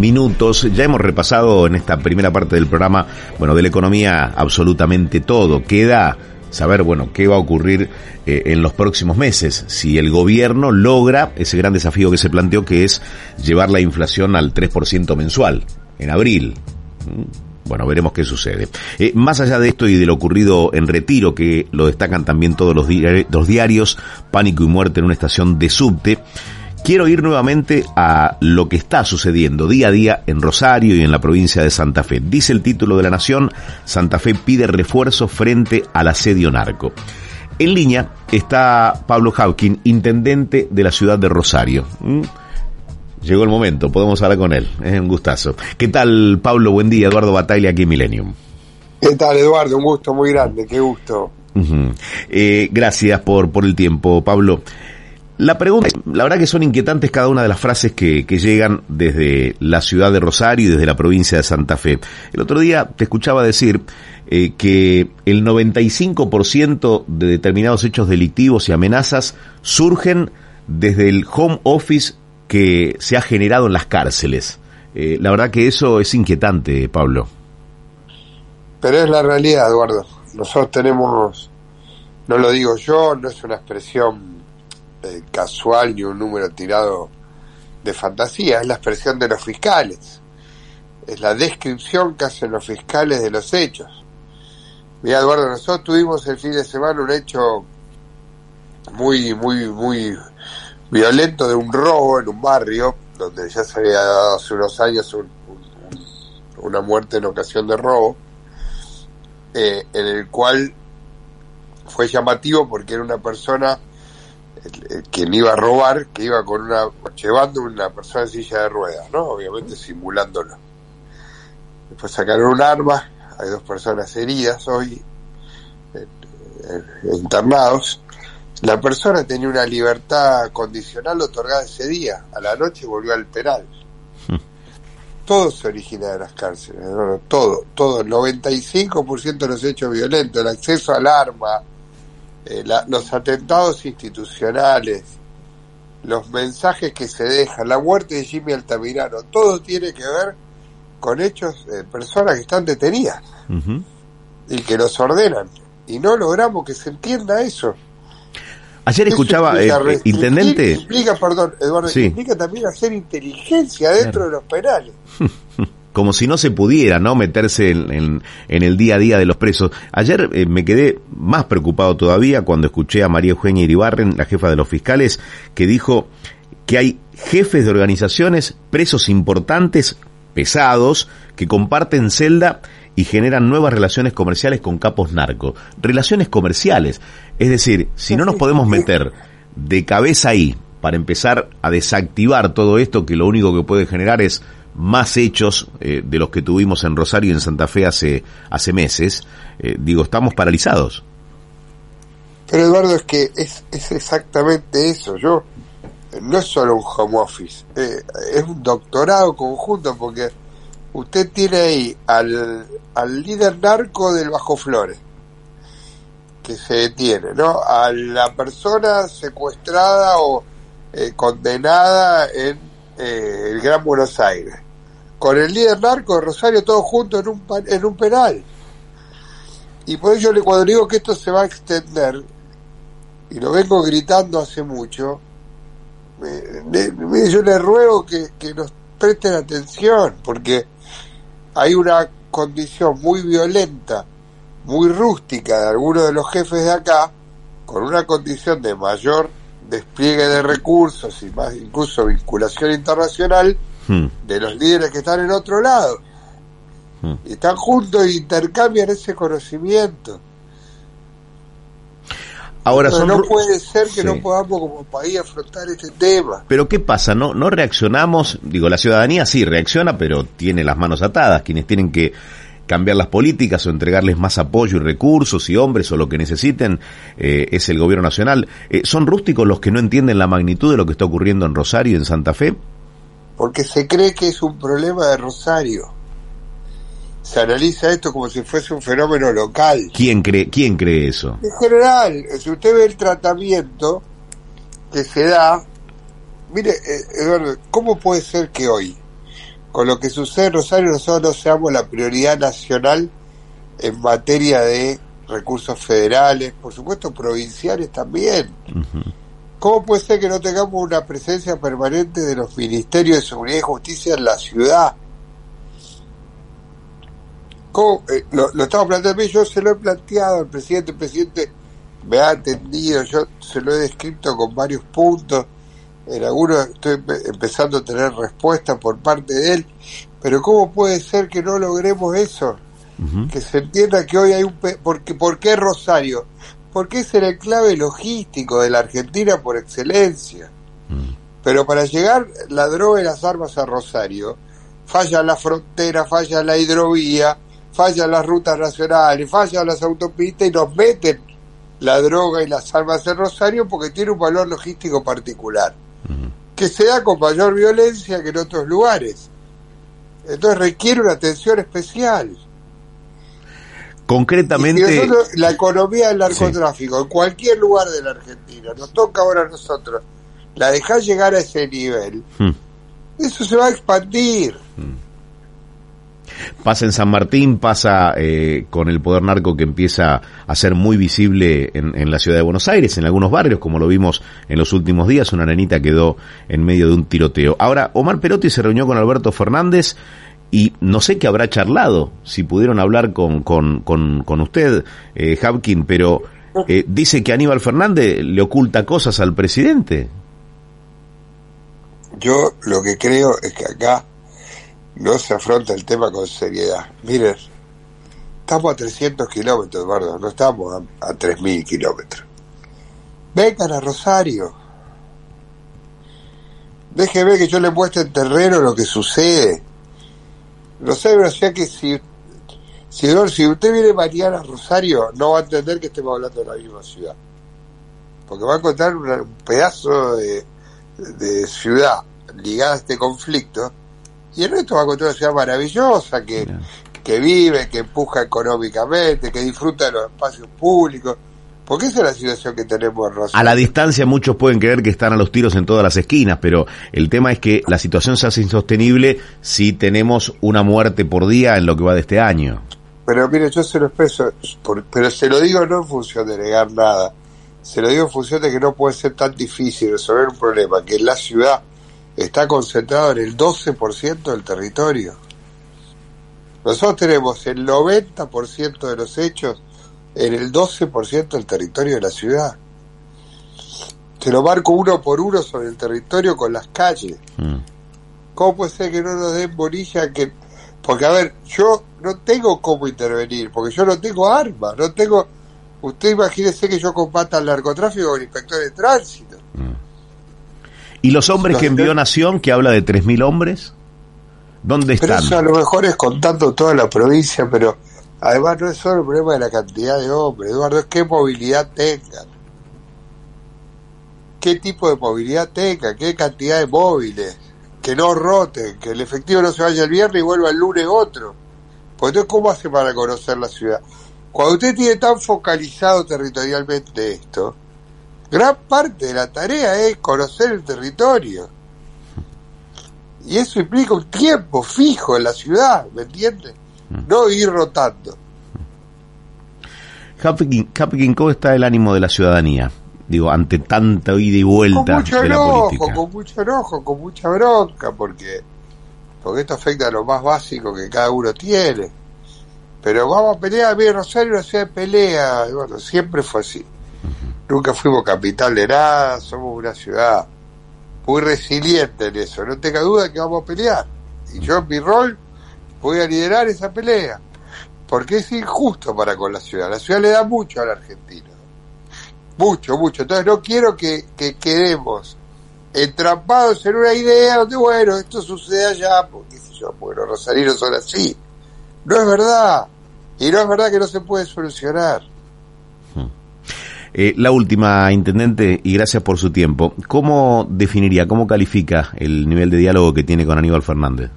minutos. Ya hemos repasado en esta primera parte del programa, bueno, de la economía absolutamente todo. Queda saber, bueno, qué va a ocurrir eh, en los próximos meses, si el gobierno logra ese gran desafío que se planteó, que es llevar la inflación al 3% mensual, en abril. Mm, bueno, veremos qué sucede. Eh, más allá de esto y de lo ocurrido en Retiro, que lo destacan también todos los, los diarios, pánico y muerte en una estación de subte, Quiero ir nuevamente a lo que está sucediendo día a día en Rosario y en la provincia de Santa Fe. Dice el título de la Nación, Santa Fe pide refuerzo frente al asedio narco. En línea está Pablo Hawking, intendente de la ciudad de Rosario. ¿Mm? Llegó el momento, podemos hablar con él. Es un gustazo. ¿Qué tal, Pablo? Buen día. Eduardo Batalla aquí en Millennium. ¿Qué tal, Eduardo? Un gusto muy grande. Qué gusto. Eh, gracias por, por el tiempo, Pablo. La pregunta, la verdad que son inquietantes cada una de las frases que, llegan desde la ciudad de Rosario y desde la provincia de Santa Fe. El otro día te escuchaba decir eh, que el 95% de determinados hechos delictivos y amenazas surgen desde el home office que se ha generado en las cárceles. Eh, la verdad que eso es inquietante, Pablo. Pero es la realidad, Eduardo. Nosotros tenemos, no lo digo yo, no es una expresión eh, casual ni un número tirado de fantasía, es la expresión de los fiscales, es la descripción que hacen los fiscales de los hechos. Mira, Eduardo, nosotros tuvimos el fin de semana un hecho muy, muy, muy violento de un robo en un barrio, donde ya se había dado hace unos años una muerte en ocasión de robo, eh, en el cual fue llamativo porque era una persona quien iba a robar, que iba con una, llevando una persona en silla de ruedas, ¿no? Obviamente simulándolo. Después sacaron un arma, hay dos personas heridas hoy, internados. La persona tenía una libertad condicional otorgada ese día, a la noche volvió al penal. Todo se origina de las cárceles, todo, todo, el 95% de los hechos violentos, el acceso al arma, eh, los atentados institucionales, los mensajes que se dejan, la muerte de Jimmy Altamirano, todo tiene que ver con hechos de personas que están detenidas y que los ordenan. Y no logramos que se entienda eso. Ayer escuchaba, eh, eh, intendente. Implica, perdón, Eduardo, implica también hacer inteligencia dentro de los penales. como si no se pudiera no meterse en, el día a día de los presos. Ayer eh, me quedé más preocupado todavía cuando escuché a María Eugenia Iribarren, la jefa de los fiscales, que dijo que hay jefes de organizaciones, presos importantes, pesados, que comparten celda y generan nuevas relaciones comerciales con capos narcos. Relaciones comerciales. Es decir, si no nos podemos meter de cabeza ahí para empezar a desactivar todo esto que lo único que puede generar es más hechos eh, de los que tuvimos en Rosario y en Santa Fe hace, hace meses, eh, digo, estamos paralizados. Pero Eduardo, es que es, es exactamente eso. Yo, no es solo un home office, eh, es un doctorado conjunto porque usted tiene ahí al, al líder narco del Bajo Flores, que se detiene, ¿no? A la persona secuestrada o condenada en el Gran Buenos Aires con el líder narco de Rosario todos juntos en un, en un penal. Y por ello cuando digo que esto se va a extender, y lo vengo gritando hace mucho, yo le ruego que, que nos presten atención, porque hay una condición muy violenta, muy rústica de algunos de los jefes de acá, con una condición de mayor despliegue de recursos y más incluso vinculación internacional, Hmm. de los líderes que están en otro lado. Hmm. Y están juntos e intercambian ese conocimiento. Ahora no puede ser que no podamos como país afrontar este tema. Pero ¿qué pasa? No no reaccionamos, digo, la ciudadanía sí reacciona, pero tiene las manos atadas, quienes tienen que cambiar las políticas o entregarles más apoyo y recursos y hombres o lo que necesiten eh, es el gobierno nacional. Eh, ¿Son rústicos los que no entienden la magnitud de lo que está ocurriendo en Rosario y en Santa Fe? Porque se cree que es un problema de Rosario. Se analiza esto como si fuese un fenómeno local. ¿Quién cree, quién cree eso? En general, si usted ve el tratamiento que se da, mire, eh, Eduardo, ¿cómo puede ser que hoy, con lo que sucede en Rosario nosotros no seamos la prioridad nacional en materia de recursos federales, por supuesto provinciales también. ¿Cómo puede ser que no tengamos una presencia permanente de los ministerios de Seguridad y Justicia en la ciudad? ¿Cómo? Eh, lo, lo estamos planteando, yo se lo he planteado al presidente, el presidente me ha atendido, yo se lo he descrito con varios puntos, en algunos estoy empezando a tener respuesta por parte de él, pero ¿cómo puede ser que no logremos eso? Que se entienda que hoy hay un... Porque, ¿Por qué Rosario? Porque es el enclave logístico de la Argentina por excelencia. Mm. Pero para llegar la droga y las armas a Rosario, falla la frontera, falla la hidrovía, fallan las rutas nacionales, fallan las autopistas y nos meten la droga y las armas en Rosario porque tiene un valor logístico particular, que se da con mayor violencia que en otros lugares. Entonces requiere una atención especial. Concretamente. la economía del narcotráfico, en cualquier lugar de la Argentina, nos toca ahora a nosotros, la dejar llegar a ese nivel, hmm. eso se va a expandir. Hmm. Pasa en San Martín, pasa eh, con el poder narco que empieza a ser muy visible en, la ciudad de Buenos Aires, en algunos barrios, como lo vimos en los últimos días, una nenita quedó en medio de un tiroteo. Ahora, Omar Perotti se reunió con Alberto Fernández y no sé qué habrá charlado, si pudieron hablar con, con, con, usted, eh, Hapkin, pero eh, dice que Aníbal Fernández le oculta cosas al presidente. Yo lo que creo es que acá no se afronta el tema con seriedad. Miren, estamos a 300 kilómetros, Eduardo, no estamos a, a 3.000 kilómetros. Vengan a Rosario. Déjeme que yo le muestre en terreno lo que sucede. Rosario es una que si, si, si usted viene mañana a Rosario, no va a entender que estemos hablando de la misma ciudad. Porque va a encontrar un pedazo de, de ciudad ligada a este conflicto y el resto va a encontrar una ciudad maravillosa que, que vive, que empuja económicamente, que disfruta de los espacios públicos. Porque esa es la situación que tenemos. A la distancia muchos pueden creer que están a los tiros en todas las esquinas, pero el tema es que la situación se hace insostenible si tenemos una muerte por día en lo que va de este año. Pero mire, yo se lo expreso, pero se lo digo no en función de negar nada, se lo digo en función de que no puede ser tan difícil resolver un problema que la ciudad está concentrado en el 12% del territorio. Nosotros tenemos el 90% de los hechos en el 12% del territorio de la ciudad. Se lo marco uno por uno sobre el territorio con las calles. Mm. ¿Cómo puede ser que no nos den bolilla que... Porque, a ver, yo no tengo cómo intervenir, porque yo no tengo armas, no tengo... Usted imagínese que yo combata el narcotráfico con inspector de tránsito. Mm. ¿Y los hombres que envió Nación, que habla de 3.000 hombres? ¿Dónde están? Pero eso a lo mejor es contando toda la provincia, pero además no es solo el problema de la cantidad de hombres, Eduardo, es qué movilidad tengan. ¿Qué tipo de movilidad tengan? ¿Qué cantidad de móviles? Que no roten, que el efectivo no se vaya el viernes y vuelva el lunes otro. Pues entonces, ¿cómo hace para conocer la ciudad? Cuando usted tiene tan focalizado territorialmente esto, gran parte de la tarea es conocer el territorio. Y eso implica un tiempo fijo en la ciudad, ¿me entiendes? No ir rotando. Hapkin, ¿cómo está el ánimo de la ciudadanía? Digo, ante tanta ida y vuelta con mucho de enojo, Con mucho enojo, con mucha bronca, porque, porque esto afecta a lo más básico que cada uno tiene. Pero vamos a pelear, bien Rosario no se pelea, bueno, siempre fue así. Nunca fuimos capital de nada, somos una ciudad muy resiliente en eso. No tenga duda que vamos a pelear. Y yo en mi rol voy a liderar esa pelea. Porque es injusto para con la ciudad. La ciudad le da mucho a la Argentina. Mucho, mucho. Entonces no quiero que, quedemos entrampados en una idea donde, bueno, esto sucede allá, porque si yo, bueno, rosarinos son así. No es verdad. Y no es verdad que no se puede solucionar. Eh, la última, intendente, y gracias por su tiempo. ¿Cómo definiría, cómo califica el nivel de diálogo que tiene con Aníbal Fernández?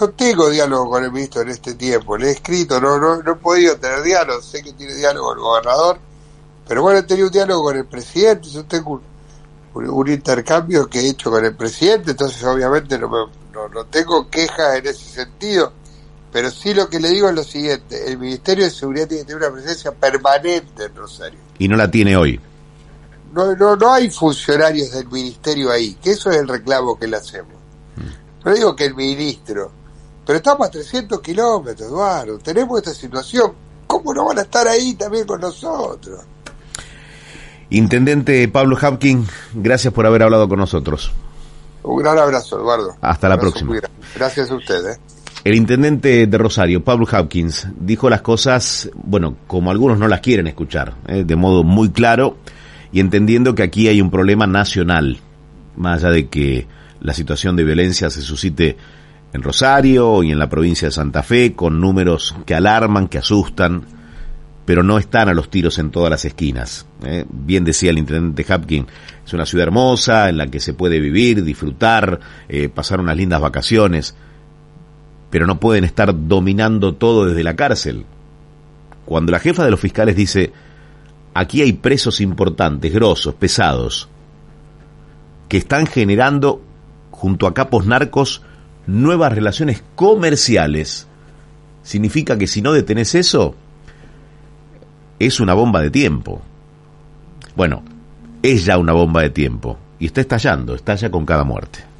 No tengo diálogo con el ministro en este tiempo, le he escrito, no, no, no he podido tener diálogo, sé que tiene diálogo con el gobernador, pero bueno, he tenido un diálogo con el presidente, yo tengo un, intercambio que he hecho con el presidente, entonces obviamente no me, no, no tengo quejas en ese sentido, pero sí lo que le digo es lo siguiente, el Ministerio de Seguridad tiene que tener una presencia permanente en Rosario. Y no la tiene hoy. No, no, no hay funcionarios del ministerio ahí, que eso es el reclamo que le hacemos. Mm. No digo que el ministro, pero estamos a 300 kilómetros, Eduardo, tenemos esta situación, ¿cómo no van a estar ahí también con nosotros? Intendente Pablo Hapkin, gracias por haber hablado con nosotros. Un gran abrazo, Eduardo. Hasta la próxima. Gracias a ustedes. El intendente de Rosario, Pablo Hopkins, dijo las cosas, bueno, como algunos no las quieren escuchar, ¿eh? de modo muy claro y entendiendo que aquí hay un problema nacional, más allá de que la situación de violencia se suscite en Rosario y en la provincia de Santa Fe, con números que alarman, que asustan, pero no están a los tiros en todas las esquinas. ¿eh? Bien decía el intendente Hapkin, es una ciudad hermosa en la que se puede vivir, disfrutar, eh, pasar unas lindas vacaciones, pero no pueden estar dominando todo desde la cárcel. Cuando la jefa de los fiscales dice, aquí hay presos importantes, grosos, pesados, que están generando, junto a capos narcos, nuevas relaciones comerciales, significa que si no detenés eso, es una bomba de tiempo. Bueno, es ya una bomba de tiempo y está estallando, estalla con cada muerte.